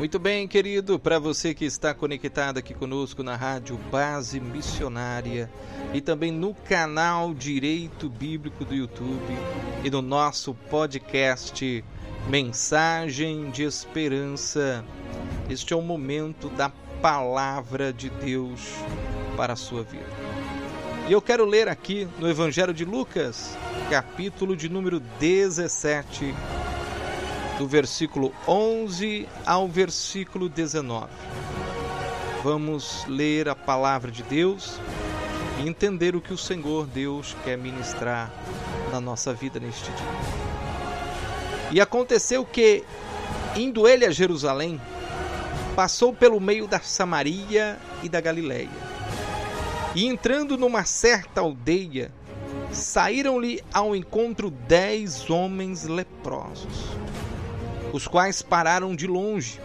Muito bem, querido, para você que está conectado aqui conosco na Rádio Base Missionária e também no canal Direito Bíblico do YouTube e no nosso podcast Mensagem de Esperança. Este é o momento da palavra de Deus para a sua vida. E eu quero ler aqui no Evangelho de Lucas, capítulo de número 17 do versículo 11 ao versículo 19. Vamos ler a palavra de Deus e entender o que o Senhor Deus quer ministrar na nossa vida neste dia. E aconteceu que, indo ele a Jerusalém, passou pelo meio da Samaria e da Galiléia. E entrando numa certa aldeia, saíram-lhe ao encontro dez homens leprosos os quais pararam de longe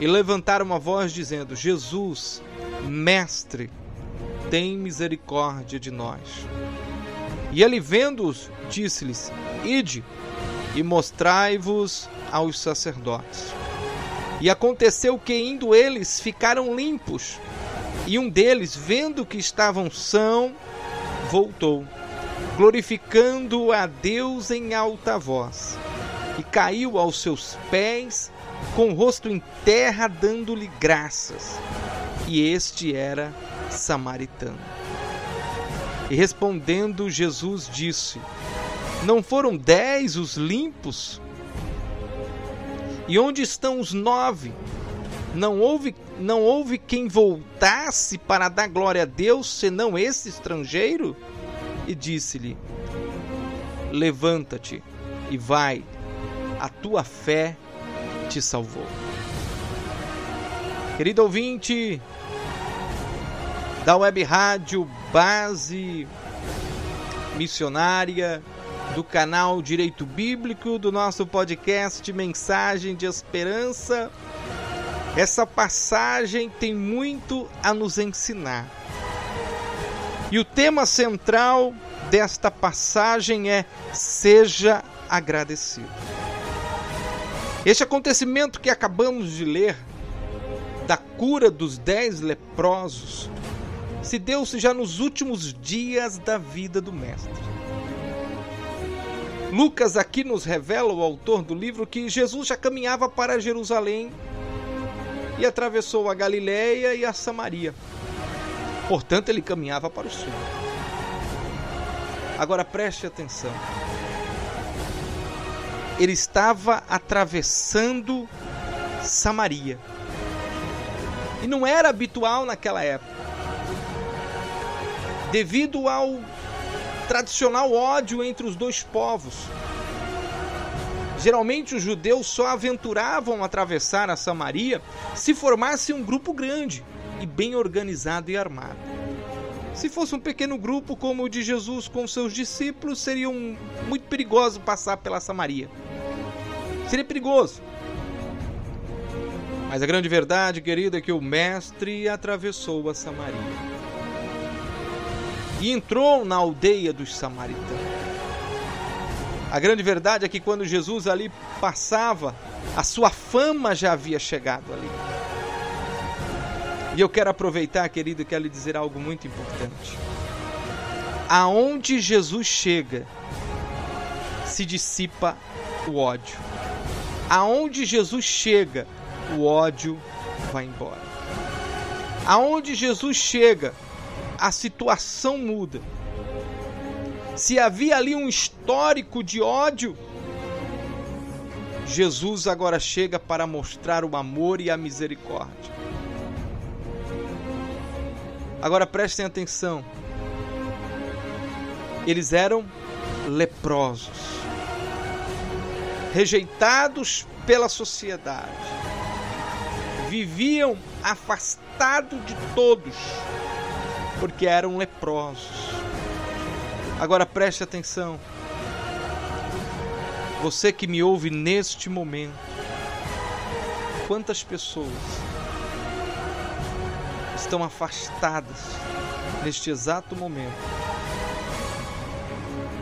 e levantaram a voz, dizendo: Jesus, Mestre, tem misericórdia de nós. E ele, vendo-os, disse-lhes: Ide e mostrai-vos aos sacerdotes. E aconteceu que, indo eles, ficaram limpos. E um deles, vendo que estavam são, voltou, glorificando a Deus em alta voz e caiu aos seus pés, com o rosto em terra, dando-lhe graças. E este era samaritano. E respondendo, Jesus disse: Não foram dez os limpos? E onde estão os nove? Não houve, não houve quem voltasse para dar glória a Deus, senão esse estrangeiro? E disse-lhe: Levanta-te e vai, a tua fé te salvou. Querido ouvinte da Web Rádio Base Missionária, do canal Direito Bíblico, do nosso podcast Mensagem de Esperança, essa passagem tem muito a nos ensinar. E o tema central desta passagem é: seja agradecido. Este acontecimento que acabamos de ler, da cura dos dez leprosos, se deu-se já nos últimos dias da vida do Mestre. Lucas aqui nos revela, o autor do livro, que Jesus já caminhava para Jerusalém e atravessou a Galiléia e a Samaria. Portanto, ele caminhava para o sul. Agora preste atenção ele estava atravessando Samaria. E não era habitual naquela época. Devido ao tradicional ódio entre os dois povos. Geralmente os judeus só aventuravam atravessar a Samaria se formasse um grupo grande e bem organizado e armado. Se fosse um pequeno grupo como o de Jesus com seus discípulos, seria um, muito perigoso passar pela Samaria. Seria perigoso. Mas a grande verdade, querida, é que o mestre atravessou a Samaria e entrou na aldeia dos samaritanos. A grande verdade é que quando Jesus ali passava, a sua fama já havia chegado ali. E eu quero aproveitar, querido, e quero lhe dizer algo muito importante. Aonde Jesus chega, se dissipa o ódio aonde Jesus chega, o ódio vai embora. Aonde Jesus chega, a situação muda. Se havia ali um histórico de ódio, Jesus agora chega para mostrar o amor e a misericórdia. Agora prestem atenção. Eles eram leprosos rejeitados pela sociedade, viviam afastados de todos, porque eram leprosos. Agora preste atenção, você que me ouve neste momento, quantas pessoas estão afastadas neste exato momento?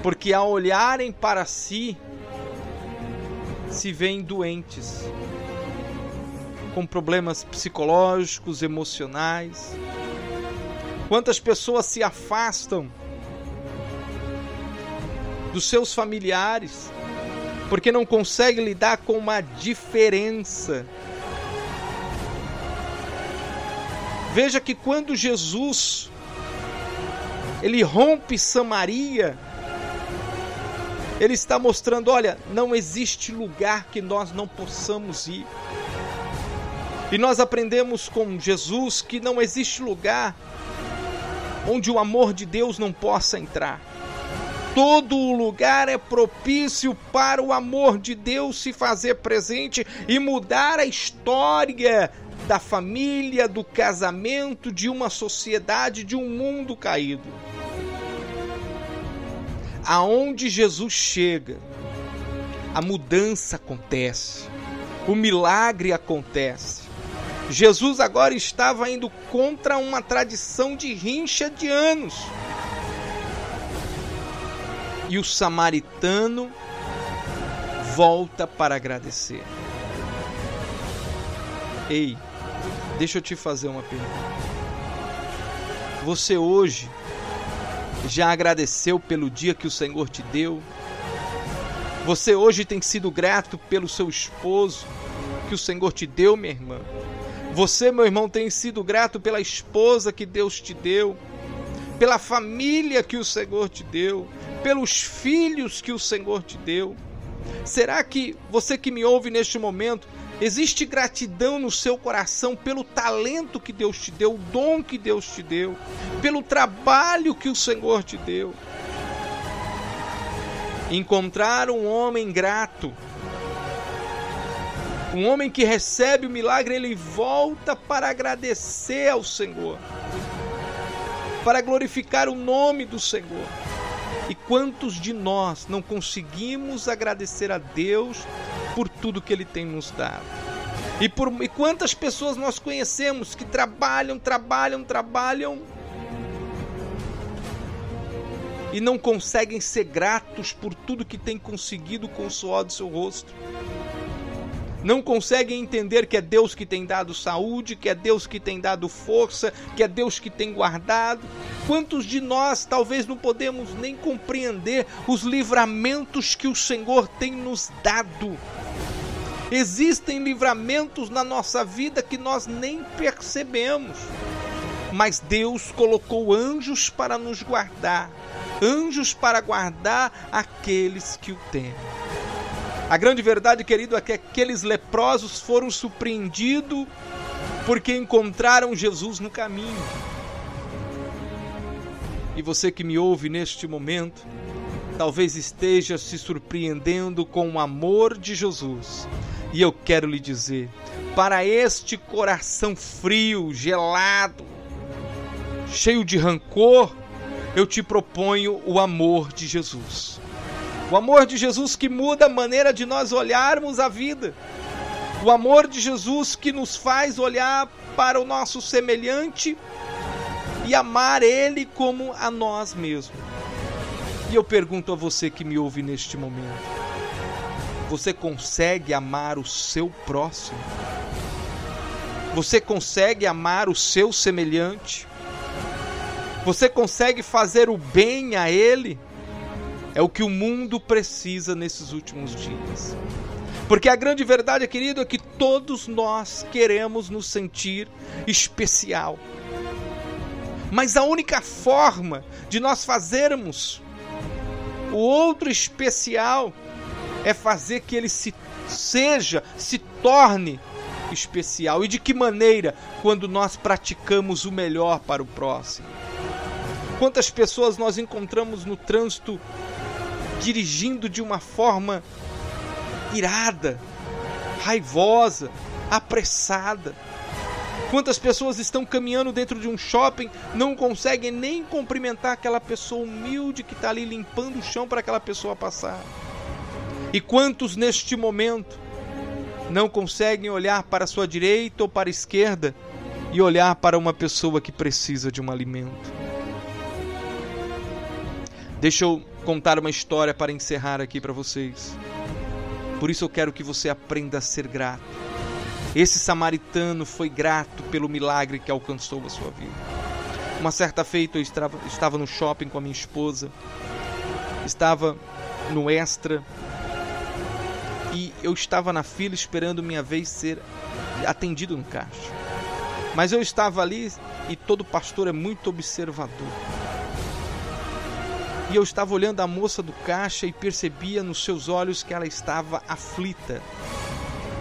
Porque ao olharem para si, se veem doentes, com problemas psicológicos, emocionais. Quantas pessoas se afastam dos seus familiares porque não conseguem lidar com uma diferença. Veja que quando Jesus ele rompe Samaria, ele está mostrando: olha, não existe lugar que nós não possamos ir. E nós aprendemos com Jesus que não existe lugar onde o amor de Deus não possa entrar. Todo lugar é propício para o amor de Deus se fazer presente e mudar a história da família, do casamento, de uma sociedade, de um mundo caído aonde Jesus chega, a mudança acontece, o milagre acontece. Jesus agora estava indo contra uma tradição de rincha de anos. E o samaritano volta para agradecer. Ei, deixa eu te fazer uma pergunta. Você hoje já agradeceu pelo dia que o Senhor te deu? Você hoje tem sido grato pelo seu esposo que o Senhor te deu, minha irmã? Você, meu irmão, tem sido grato pela esposa que Deus te deu, pela família que o Senhor te deu, pelos filhos que o Senhor te deu? Será que você que me ouve neste momento Existe gratidão no seu coração pelo talento que Deus te deu, o dom que Deus te deu, pelo trabalho que o Senhor te deu. Encontrar um homem grato, um homem que recebe o milagre, ele volta para agradecer ao Senhor, para glorificar o nome do Senhor. E quantos de nós não conseguimos agradecer a Deus por tudo que Ele tem nos dado? E, por, e quantas pessoas nós conhecemos que trabalham, trabalham, trabalham e não conseguem ser gratos por tudo que têm conseguido com o suor do seu rosto? Não conseguem entender que é Deus que tem dado saúde, que é Deus que tem dado força, que é Deus que tem guardado. Quantos de nós talvez não podemos nem compreender os livramentos que o Senhor tem nos dado? Existem livramentos na nossa vida que nós nem percebemos, mas Deus colocou anjos para nos guardar, anjos para guardar aqueles que o temem. A grande verdade, querido, é que aqueles leprosos foram surpreendidos porque encontraram Jesus no caminho. E você que me ouve neste momento, talvez esteja se surpreendendo com o amor de Jesus. E eu quero lhe dizer: para este coração frio, gelado, cheio de rancor, eu te proponho o amor de Jesus. O amor de Jesus que muda a maneira de nós olharmos a vida. O amor de Jesus que nos faz olhar para o nosso semelhante e amar ele como a nós mesmos. E eu pergunto a você que me ouve neste momento: você consegue amar o seu próximo? Você consegue amar o seu semelhante? Você consegue fazer o bem a ele? É o que o mundo precisa nesses últimos dias. Porque a grande verdade, querido, é que todos nós queremos nos sentir especial. Mas a única forma de nós fazermos o outro especial é fazer que ele se seja, se torne especial. E de que maneira? Quando nós praticamos o melhor para o próximo. Quantas pessoas nós encontramos no trânsito dirigindo de uma forma irada, raivosa, apressada. Quantas pessoas estão caminhando dentro de um shopping, não conseguem nem cumprimentar aquela pessoa humilde que está ali limpando o chão para aquela pessoa passar. E quantos neste momento não conseguem olhar para sua direita ou para a esquerda e olhar para uma pessoa que precisa de um alimento? Deixa eu contar uma história para encerrar aqui para vocês. Por isso eu quero que você aprenda a ser grato. Esse samaritano foi grato pelo milagre que alcançou a sua vida. Uma certa feita eu estava, no shopping com a minha esposa, estava no extra e eu estava na fila esperando minha vez ser atendido no caixa. Mas eu estava ali e todo pastor é muito observador. E eu estava olhando a moça do caixa e percebia nos seus olhos que ela estava aflita.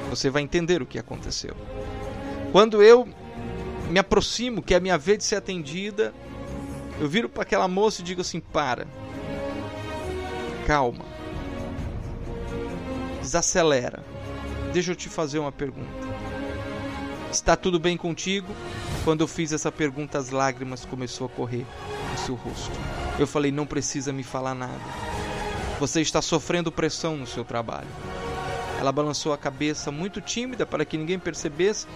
Você vai entender o que aconteceu. Quando eu me aproximo, que é a minha vez de ser atendida, eu viro para aquela moça e digo assim: para, calma, desacelera. Deixa eu te fazer uma pergunta. Está tudo bem contigo? Quando eu fiz essa pergunta, as lágrimas começou a correr no seu rosto. Eu falei: não precisa me falar nada. Você está sofrendo pressão no seu trabalho. Ela balançou a cabeça muito tímida para que ninguém percebesse,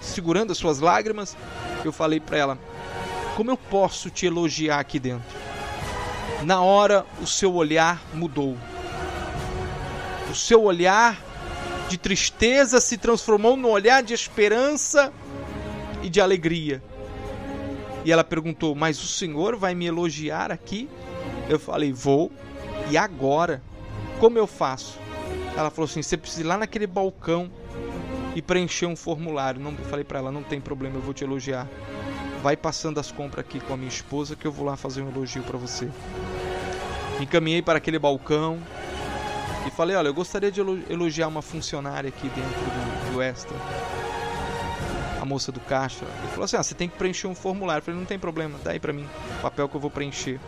segurando as suas lágrimas. Eu falei para ela: Como eu posso te elogiar aqui dentro? Na hora, o seu olhar mudou. O seu olhar de tristeza se transformou no olhar de esperança e de alegria. E ela perguntou: Mas o senhor vai me elogiar aqui? Eu falei: Vou. E agora? Como eu faço? Ela falou assim: Você precisa ir lá naquele balcão e preencher um formulário. Não, eu falei para ela: Não tem problema, eu vou te elogiar. Vai passando as compras aqui com a minha esposa que eu vou lá fazer um elogio para você. Encaminhei para aquele balcão, e falei: Olha, eu gostaria de elogiar uma funcionária aqui dentro do, do Extra. A moça do caixa. Ele falou assim: ah, você tem que preencher um formulário. Eu falei: Não tem problema, dá aí pra mim o papel que eu vou preencher.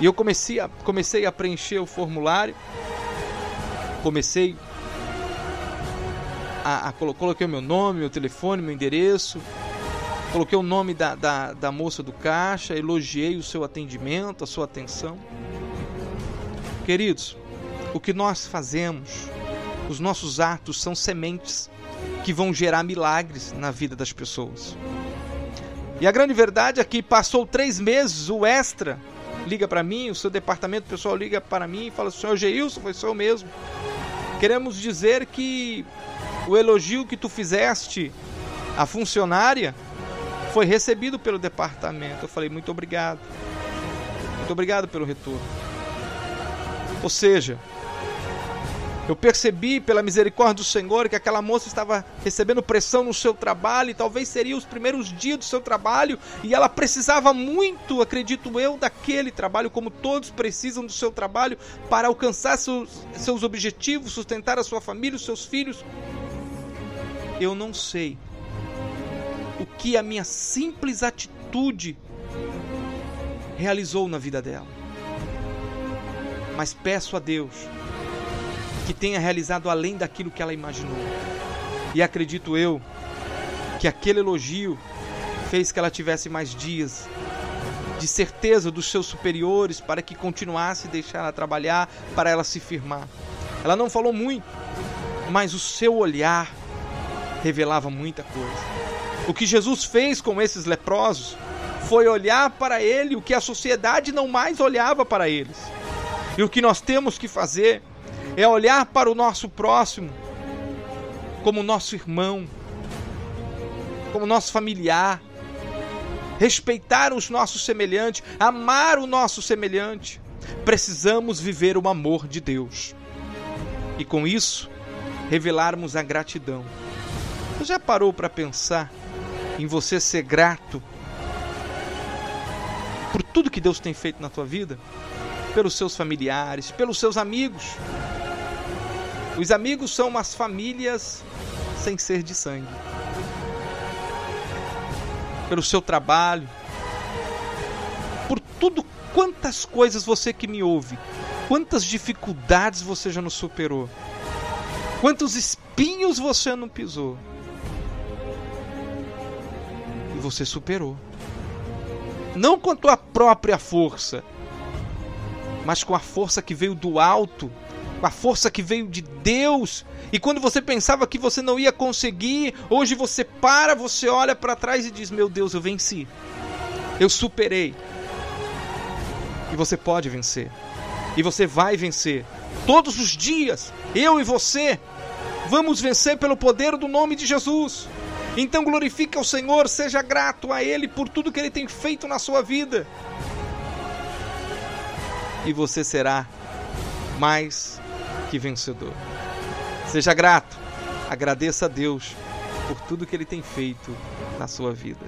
E eu comecei a, comecei a preencher o formulário. Comecei a, a, coloquei o meu nome, meu telefone, meu endereço. Coloquei o nome da, da, da moça do caixa, elogiei o seu atendimento, a sua atenção. Queridos, o que nós fazemos, os nossos atos são sementes que vão gerar milagres na vida das pessoas. E a grande verdade é que passou três meses, o extra liga para mim, o seu departamento pessoal liga para mim e fala: Senhor Geilson, foi seu mesmo. Queremos dizer que o elogio que tu fizeste à funcionária foi recebido pelo departamento. Eu falei: Muito obrigado. Muito obrigado pelo retorno. Ou seja, eu percebi pela misericórdia do Senhor que aquela moça estava recebendo pressão no seu trabalho, e talvez seriam os primeiros dias do seu trabalho, e ela precisava muito, acredito eu, daquele trabalho, como todos precisam do seu trabalho para alcançar seus, seus objetivos, sustentar a sua família, os seus filhos. Eu não sei o que a minha simples atitude realizou na vida dela. Mas peço a Deus que tenha realizado além daquilo que ela imaginou. E acredito eu que aquele elogio fez que ela tivesse mais dias de certeza dos seus superiores para que continuasse a deixar ela trabalhar, para ela se firmar. Ela não falou muito, mas o seu olhar revelava muita coisa. O que Jesus fez com esses leprosos foi olhar para ele o que a sociedade não mais olhava para eles. E o que nós temos que fazer é olhar para o nosso próximo como nosso irmão, como nosso familiar, respeitar os nossos semelhantes, amar o nosso semelhante. Precisamos viver o amor de Deus e com isso revelarmos a gratidão. Você já parou para pensar em você ser grato por tudo que Deus tem feito na tua vida? Pelos seus familiares, pelos seus amigos, os amigos são umas famílias sem ser de sangue. Pelo seu trabalho, por tudo, quantas coisas você que me ouve, quantas dificuldades você já não superou, quantos espinhos você não pisou. E você superou. Não com a tua própria força, mas com a força que veio do alto a força que veio de Deus. E quando você pensava que você não ia conseguir, hoje você para, você olha para trás e diz: Meu Deus, eu venci. Eu superei. E você pode vencer. E você vai vencer. Todos os dias, eu e você Vamos vencer pelo poder do nome de Jesus. Então glorifique ao Senhor, seja grato a Ele por tudo que Ele tem feito na sua vida. E você será mais que vencedor. Seja grato, agradeça a Deus por tudo que Ele tem feito na sua vida.